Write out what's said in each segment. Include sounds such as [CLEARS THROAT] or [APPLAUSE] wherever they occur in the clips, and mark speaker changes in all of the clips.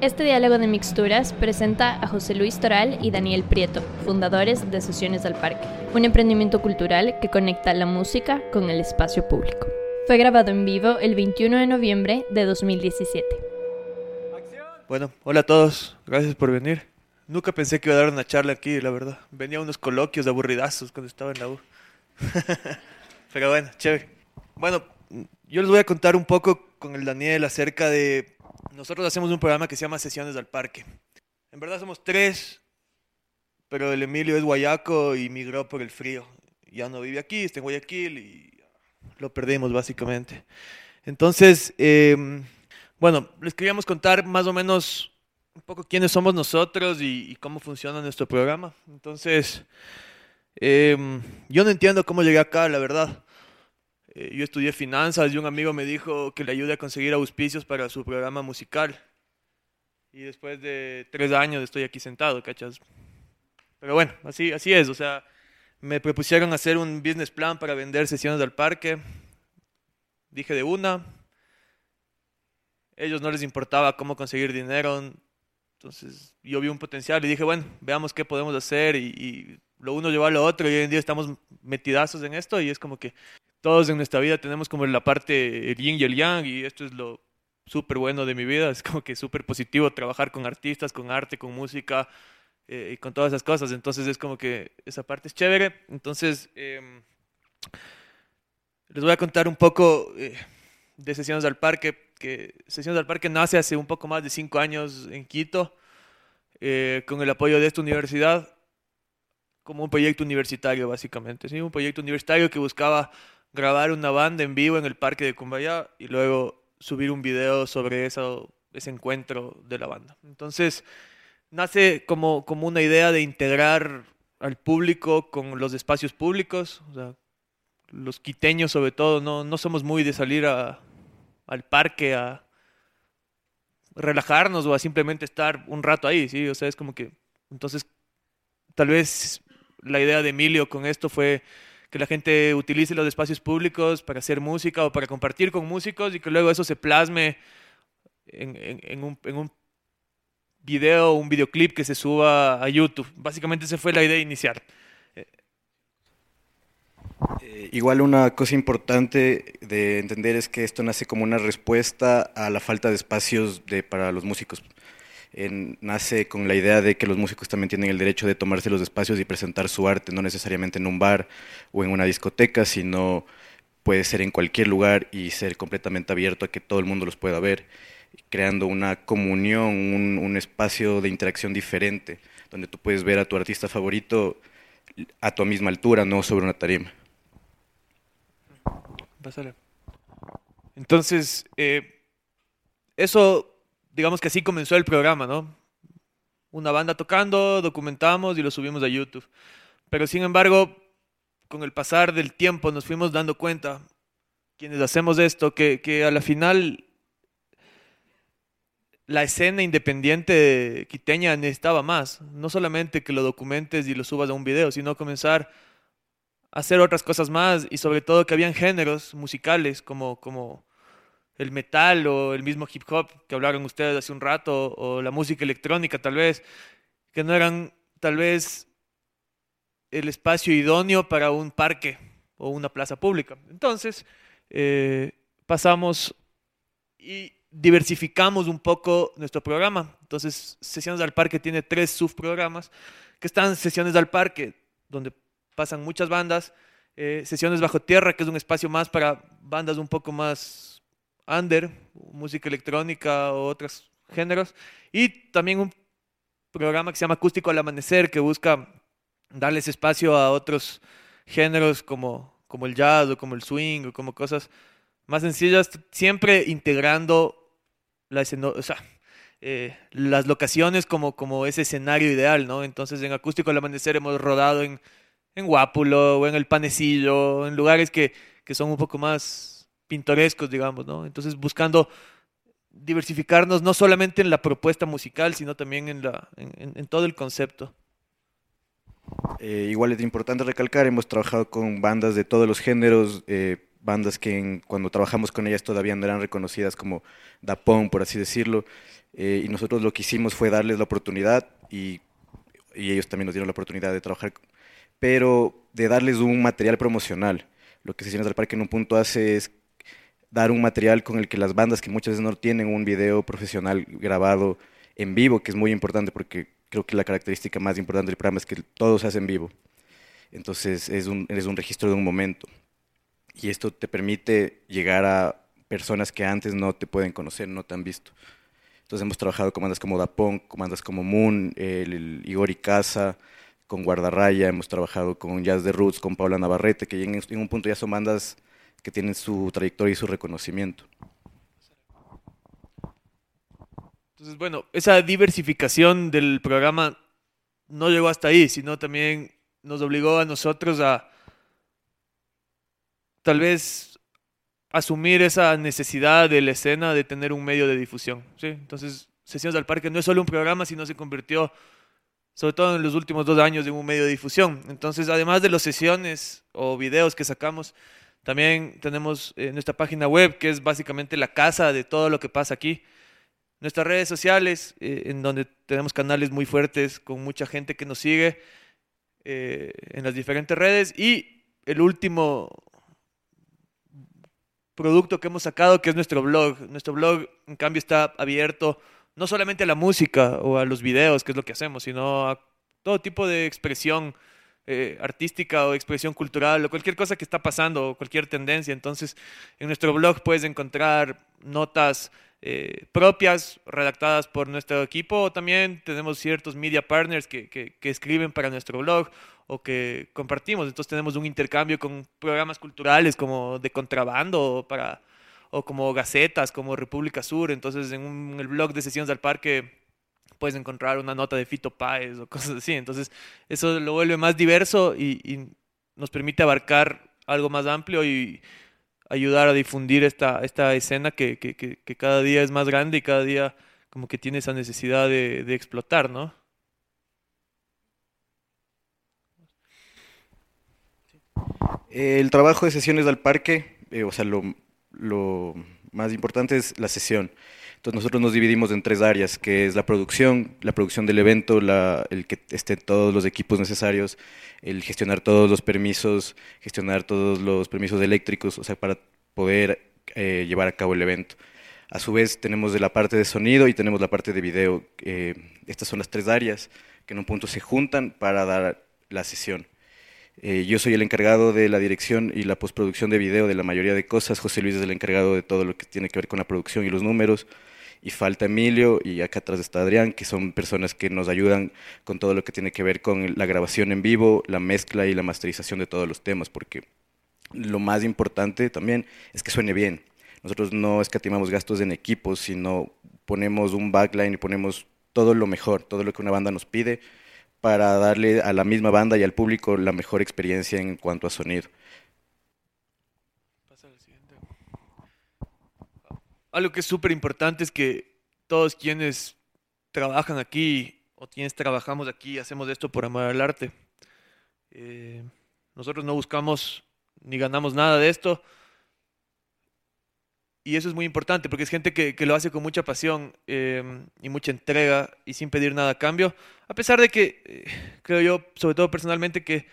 Speaker 1: Este diálogo de mixturas presenta a José Luis Toral y Daniel Prieto, fundadores de Sesiones al Parque, un emprendimiento cultural que conecta la música con el espacio público. Fue grabado en vivo el 21 de noviembre de 2017.
Speaker 2: Bueno, hola a todos, gracias por venir. Nunca pensé que iba a dar una charla aquí, la verdad. Venía a unos coloquios de aburridazos cuando estaba en la U. [LAUGHS] Pero bueno, chévere. Bueno, yo les voy a contar un poco con el Daniel acerca de nosotros hacemos un programa que se llama Sesiones al Parque. En verdad somos tres, pero el Emilio es guayaco y migró por el frío. Ya no vive aquí, está en Guayaquil y lo perdimos básicamente. Entonces, em, bueno, les queríamos contar más o menos un poco quiénes somos nosotros y, cómo funciona nuestro programa. Entonces, em, yo no entiendo cómo llegué acá, la verdad. Eh, yo estudié finanzas y un amigo me dijo que le ayude a conseguir auspicios para su programa musical. Y después de tres años estoy aquí sentado, ¿cachas? Pero bueno, así, así es. O sea, me propusieron hacer un business plan para vender sesiones del parque. Dije de una. Ellos no les importaba cómo conseguir dinero. Entonces yo vi un potencial y dije, bueno, veamos qué podemos hacer. Y, y lo uno lleva a lo otro. Y hoy en día estamos metidazos en esto y es como que todos en nuestra vida tenemos como la parte el yin y el yang y esto es lo súper bueno de mi vida, es como que súper positivo trabajar con artistas, con arte, con música eh, y con todas esas cosas, entonces es como que esa parte es chévere, entonces em, les voy a contar un poco eh, de Sesiones al Parque, que Sesiones al Parque nace hace un poco más de cinco años en Quito, eh, con el apoyo de esta universidad, como un proyecto universitario básicamente, ¿sí? un proyecto universitario que buscaba grabar una banda en vivo en el parque de Cumbaya y luego subir un video sobre eso, ese encuentro de la banda. Entonces, nace como, como una idea de integrar al público con los espacios públicos. Los quiteños sobre todo no, no somos muy de salir a, al parque a relajarnos o a simplemente estar un rato ahí, ¿sí? O sea, es como que... Entonces, tal vez la idea de Emilio con esto fue que la gente utilice los espacios públicos para hacer música o para compartir con músicos y que luego eso se plasme en, un, en un video, un videoclip que se suba a YouTube. Básicamente esa fue la idea inicial.
Speaker 3: Eh, igual una cosa importante de entender es que esto nace como una respuesta a la falta de espacios de, para los músicos nace con la idea de que los músicos también tienen el derecho de tomarse los espacios y presentar su arte, no necesariamente en un bar o en una discoteca, sino puede ser en cualquier lugar y ser completamente abierto a que todo el mundo los pueda ver, creando una comunión, un, un espacio de interacción diferente, donde tú puedes ver a tu artista favorito a tu misma altura, no sobre una tarima.
Speaker 2: Entonces, eh, eso digamos que así comenzó el programa, ¿no? Una banda tocando, documentamos y lo subimos a YouTube. Pero sin embargo, con el pasar del tiempo nos fuimos dando cuenta, quienes hacemos esto, que, que a la final la escena independiente quiteña necesitaba más. No solamente que lo documentes y lo subas a un video, sino comenzar a hacer otras cosas más y sobre todo que habían géneros musicales como, como el metal o el mismo hip hop que hablaron ustedes hace un rato, o la música electrónica tal vez, que no eran tal vez el espacio idóneo para un parque o una plaza pública. Entonces, eh, pasamos y diversificamos un poco nuestro programa. Entonces, Sesiones al Parque tiene tres subprogramas, que están Sesiones al Parque, donde pasan muchas bandas, eh, Sesiones Bajo Tierra, que es un espacio más para bandas un poco más under, música electrónica o otros géneros. Y también un programa que se llama Acústico al Amanecer, que busca darles espacio a otros géneros como, como el jazz o como el swing o como cosas más sencillas, siempre integrando la eh, las locaciones como, como ese escenario ideal, ¿no? Entonces en Acústico al Amanecer hemos rodado en, en Guápulo o en El Panecillo, en lugares que, que son un poco más pintorescos, digamos, ¿no? Entonces buscando diversificarnos no solamente en la propuesta musical, sino también en, la, en, todo el concepto.
Speaker 3: Eh, igual es importante recalcar, hemos trabajado con bandas de todos los géneros, eh, bandas que cuando trabajamos con ellas todavía no eran reconocidas como Dapón, por así decirlo, eh, y nosotros lo que hicimos fue darles la oportunidad y, y, ellos también nos dieron la oportunidad de trabajar, pero de darles un material promocional. Lo que Sesiones del Parque en un punto hace es dar un material con el que las bandas que muchas veces no tienen un video profesional grabado en vivo, que es muy importante porque creo que la característica más importante del programa es que todo se hace en vivo. Entonces es un, es un registro de un momento. Y esto te permite llegar a personas que antes no te pueden conocer, no te han visto. Entonces hemos trabajado con bandas como Dapón, con bandas como Moon, el, Igor y Casa, con Guardarraya, hemos trabajado con Jazz de Roots, con Paula Navarrete, que en, en un punto ya son bandas que tienen su trayectoria y su reconocimiento.
Speaker 2: Entonces, bueno, esa diversificación del programa no llegó hasta ahí, sino también nos obligó a nosotros a tal vez asumir esa necesidad de la escena de tener un medio de difusión. ¿sí? Entonces, Sesiones al Parque no es solo un programa, sino se convirtió, sobre todo en los últimos dos años, en un medio de difusión. Entonces, además de las sesiones o videos que sacamos, también tenemos eh, nuestra página web, que es básicamente la casa de todo lo que pasa aquí. Nuestras redes sociales, eh, en donde tenemos canales muy fuertes, con mucha gente que nos sigue eh, en las diferentes redes. Y el último producto que hemos sacado, que es nuestro blog. Nuestro blog, en cambio, está abierto no solamente a la música o a los videos, que es lo que hacemos, sino a todo tipo de expresión eh, artística o expresión cultural o cualquier cosa que está pasando o cualquier tendencia. Entonces, en nuestro blog puedes encontrar notas eh, propias redactadas por nuestro equipo. También tenemos ciertos media partners que, escriben para nuestro blog o que compartimos. Entonces tenemos un intercambio con programas culturales como de contrabando para, o como gacetas, como República Sur. Entonces en, el blog de Sesiones del Parque puedes encontrar una nota de Fito Páez o cosas así. Entonces eso lo vuelve más diverso y, nos permite abarcar algo más amplio y ayudar a difundir esta, esta escena que, que, que, cada día es más grande y cada día como que tiene esa necesidad de, de explotar, ¿no?
Speaker 3: El trabajo de sesiones del parque, eh, o sea, lo, lo, más importante es la sesión. Entonces nosotros nos dividimos en tres áreas, que es la producción, la producción del evento, el que estén todos los equipos necesarios, el gestionar todos los permisos, gestionar todos los permisos eléctricos, o sea, para poder eh, llevar a cabo el evento. A su vez tenemos la parte de sonido y tenemos la parte de video. Estas son las tres áreas que en un punto se juntan para dar la sesión. Eh, yo soy el encargado de la dirección y la postproducción de video de la mayoría de cosas. José Luis es el encargado de todo lo que tiene que ver con la producción y los números. Y falta Emilio y acá atrás está Adrián, que son personas que nos ayudan con todo lo que tiene que ver con la grabación en vivo, la mezcla y la masterización de todos los temas, porque lo más importante también es que suene bien. Nosotros no escatimamos gastos en equipos, sino ponemos un backline y ponemos todo lo mejor, todo lo que una banda nos pide para darle a la misma banda y al público la mejor experiencia en cuanto a sonido.
Speaker 2: Algo que es súper importante es que todos quienes trabajan aquí o quienes trabajamos aquí hacemos esto por amor al arte. Eh, nosotros no buscamos ni ganamos nada de esto, y eso es muy importante porque es gente que, lo hace con mucha pasión em, y mucha entrega y sin pedir nada a cambio. A pesar de que, eh, creo yo, sobre todo personalmente, que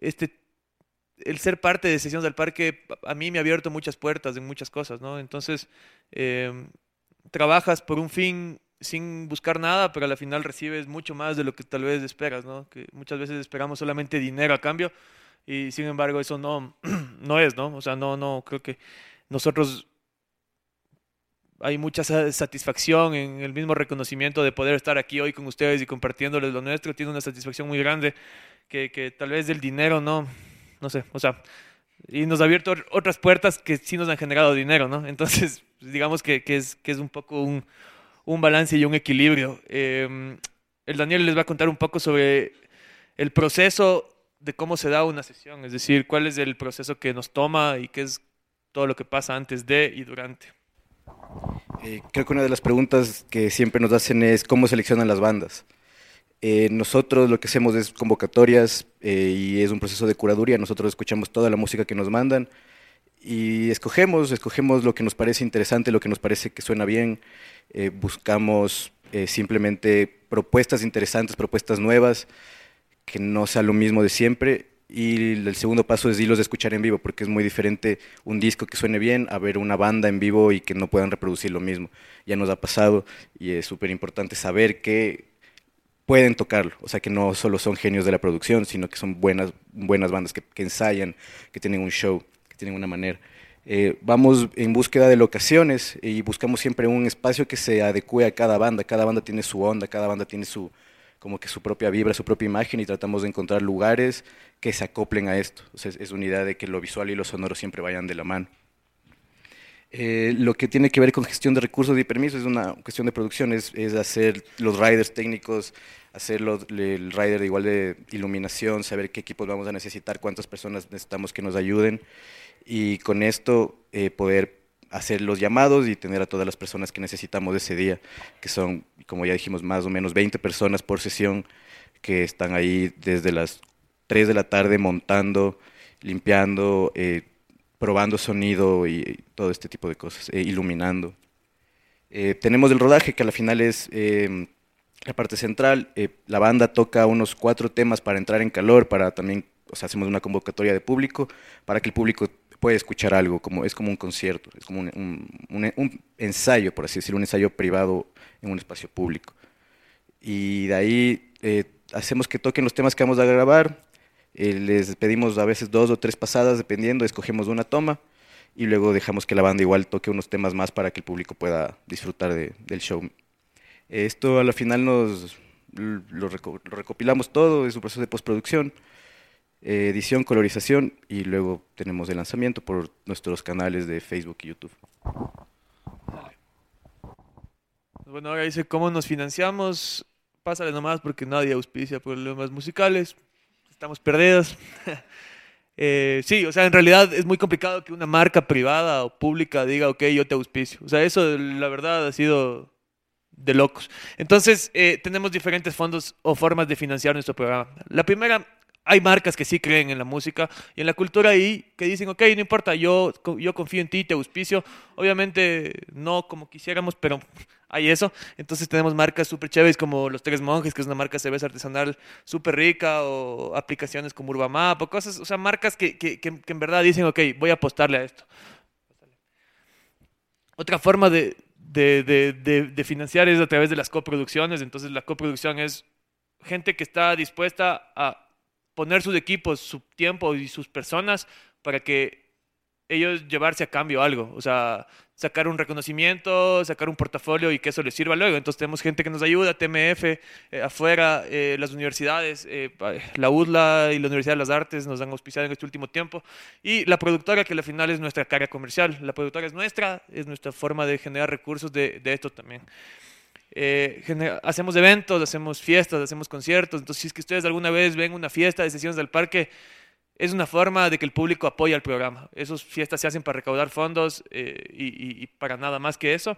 Speaker 2: este, el ser parte de Sesiones del Parque a mí me ha abierto muchas puertas en muchas cosas, ¿no? Entonces, em, trabajas por un fin sin buscar nada, pero al final recibes mucho más de lo que tal vez esperas, ¿no? Que muchas veces esperamos solamente dinero a cambio y sin embargo eso no, [CLEARS THROAT] no es, ¿no? O sea, no, no, creo que nosotros hay mucha satisfacción en el mismo reconocimiento de poder estar aquí hoy con ustedes y compartiéndoles lo nuestro. Tiene una satisfacción muy grande que, que tal vez del dinero no, no sé, o sea, y nos ha abierto otras puertas que sí nos han generado dinero, ¿no? Entonces, [LAUGHS] digamos que, que, es, que es un poco un, un balance y un equilibrio. Em, el Daniel les va a contar un poco sobre el proceso de cómo se da una sesión, es decir, cuál es el proceso que nos toma y qué es todo lo que pasa antes de y durante.
Speaker 3: Eh, creo que una de las preguntas que siempre nos hacen es cómo seleccionan las bandas. Eh, nosotros lo que hacemos es convocatorias eh, y es un proceso de curaduría. Nosotros escuchamos toda la música que nos mandan y escogemos, escogemos lo que nos parece interesante, lo que nos parece que suena bien, eh, buscamos eh, simplemente propuestas interesantes, propuestas nuevas, que no sea lo mismo de siempre. Y el segundo paso es irlos de escuchar en vivo, porque es muy diferente un disco que suene bien a ver una banda en vivo y que no puedan reproducir lo mismo. Ya nos ha pasado y es súper importante saber que pueden tocarlo, o sea que no solo son genios de la producción, sino que son buenas, buenas bandas que ensayan, que tienen un show tienen una manera. Eh, vamos en búsqueda de locaciones y buscamos siempre un espacio que se adecue a cada banda. Cada banda tiene su onda, cada banda tiene su, como que su propia vibra, su propia imagen y tratamos de encontrar lugares que se acoplen a esto. Es, una idea de que lo visual y lo sonoro siempre vayan de la mano. Eh, lo que tiene que ver con gestión de recursos y permisos es una cuestión de producción, es, es hacer los riders técnicos, hacer el rider igual de iluminación, saber qué equipos vamos a necesitar, cuántas personas necesitamos que nos ayuden y con esto eh, poder hacer los llamados y tener a todas las personas que necesitamos ese día, que son, como ya dijimos, más o menos 20 personas por sesión que están ahí desde las 3 de la tarde montando, limpiando, eh, probando sonido y, todo este tipo de cosas, eh, iluminando. tenemos el rodaje que al final es em, la parte central. la banda toca unos cuatro temas para entrar en calor, para también, o sea, hacemos una convocatoria de público para que el público puede escuchar algo, como, es como un concierto, es como un, un, ensayo, por así decirlo, un ensayo privado en un espacio público. Y de ahí eh, hacemos que toquen los temas que vamos a grabar, eh, les pedimos a veces dos o tres pasadas, dependiendo, escogemos una toma y luego dejamos que la banda igual toque unos temas más para que el público pueda disfrutar del show. Esto a la final nos lo, lo recopilamos todo, es un proceso de postproducción eh, edición, colorización y luego tenemos el lanzamiento por nuestros canales de Facebook y YouTube.
Speaker 2: Bueno, ahora dice cómo nos financiamos. Pásale nomás porque nadie auspicia problemas musicales. Estamos perdidos. [LAUGHS] Eh, sí, o sea, en realidad es muy complicado que una marca privada o pública diga, ok, yo te auspicio. O sea, eso la verdad ha sido de locos. Entonces, eh, tenemos diferentes fondos o formas de financiar nuestro programa. La primera hay marcas que sí creen en la música y en la cultura y que dicen, ok, no importa, yo, yo confío en ti, te auspicio. Obviamente no como quisiéramos, pero hay eso. Entonces tenemos marcas súper chéveres como Los Tres Monjes, que es una marca de artesanal súper rica, o aplicaciones como Urbamap, o cosas, o sea, marcas que, que, que, en verdad dicen, ok, voy a apostarle a esto. Otra forma de, de, de, de financiar es a través de las coproducciones. Entonces la coproducción es gente que está dispuesta a poner sus equipos, su tiempo y sus personas para que ellos llevarse a cambio algo, o sea, sacar un reconocimiento, sacar un portafolio y que eso les sirva luego. Entonces tenemos gente que nos ayuda, TMF, eh, afuera, eh, las universidades, eh, la UDLA y la Universidad de las Artes nos han auspiciado en este último tiempo, y la productora que al final es nuestra cara comercial. La productora es nuestra, es nuestra forma de generar recursos de, de esto también. Eh, hacemos eventos, hacemos fiestas, hacemos conciertos. Entonces, si es que ustedes alguna vez ven una fiesta de sesiones del parque, es una forma de que el público apoya el programa. Esas fiestas se hacen para recaudar fondos eh, y, para nada más que eso.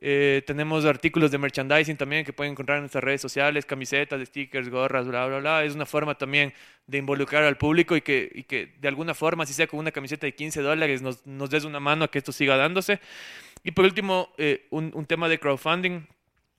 Speaker 2: Eh, tenemos artículos de merchandising también que pueden encontrar en nuestras redes sociales, camisetas, stickers, gorras, bla, bla, bla. Es una forma también de involucrar al público y que, que de alguna forma, si sea con una camiseta de 15 dólares, nos, nos des una mano a que esto siga dándose. Y por último, un, un tema de crowdfunding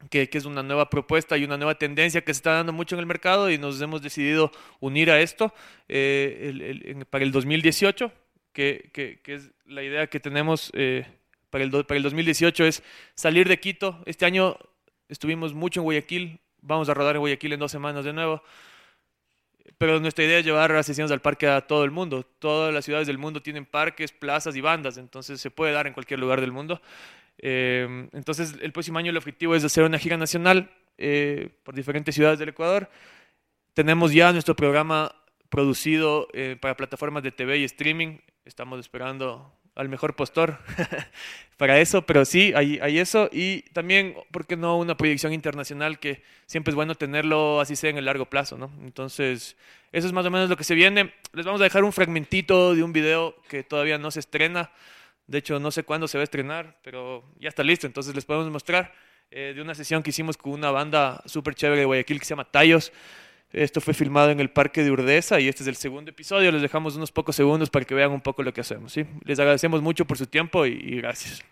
Speaker 2: que, es una nueva propuesta y una nueva tendencia que se está dando mucho en el mercado y nos hemos decidido unir a esto eh, para el 2018, que, que, es la idea que tenemos eh, para, el, para el 2018 es salir de Quito. Este año estuvimos mucho en Guayaquil, vamos a rodar en Guayaquil en dos semanas de nuevo. Pero nuestra idea es llevar las sesiones al parque a todo el mundo. Todas las ciudades del mundo tienen parques, plazas y bandas, entonces se puede dar en cualquier lugar del mundo. Em, entonces, el próximo año el objetivo es hacer una gira nacional eh, por diferentes ciudades del Ecuador. Tenemos ya nuestro programa producido eh, para plataformas de TV y streaming. Estamos esperando al mejor postor [LAUGHS] para eso, pero sí, hay, hay, eso. Y también, ¿por qué no una proyección internacional que siempre es bueno tenerlo así sea en el largo plazo? ¿no? Entonces, eso es más o menos lo que se viene. Les vamos a dejar un fragmentito de un video que todavía no se estrena. De hecho, no sé cuándo se va a estrenar, pero ya está listo. Entonces les podemos mostrar eh, de una sesión que hicimos con una banda súper chévere de Guayaquil que se llama Tallos. Esto fue filmado en el Parque de Urdesa y este es el segundo episodio. Les dejamos unos pocos segundos para que vean un poco lo que hacemos. ¿sí? Les agradecemos mucho por su tiempo y, y gracias.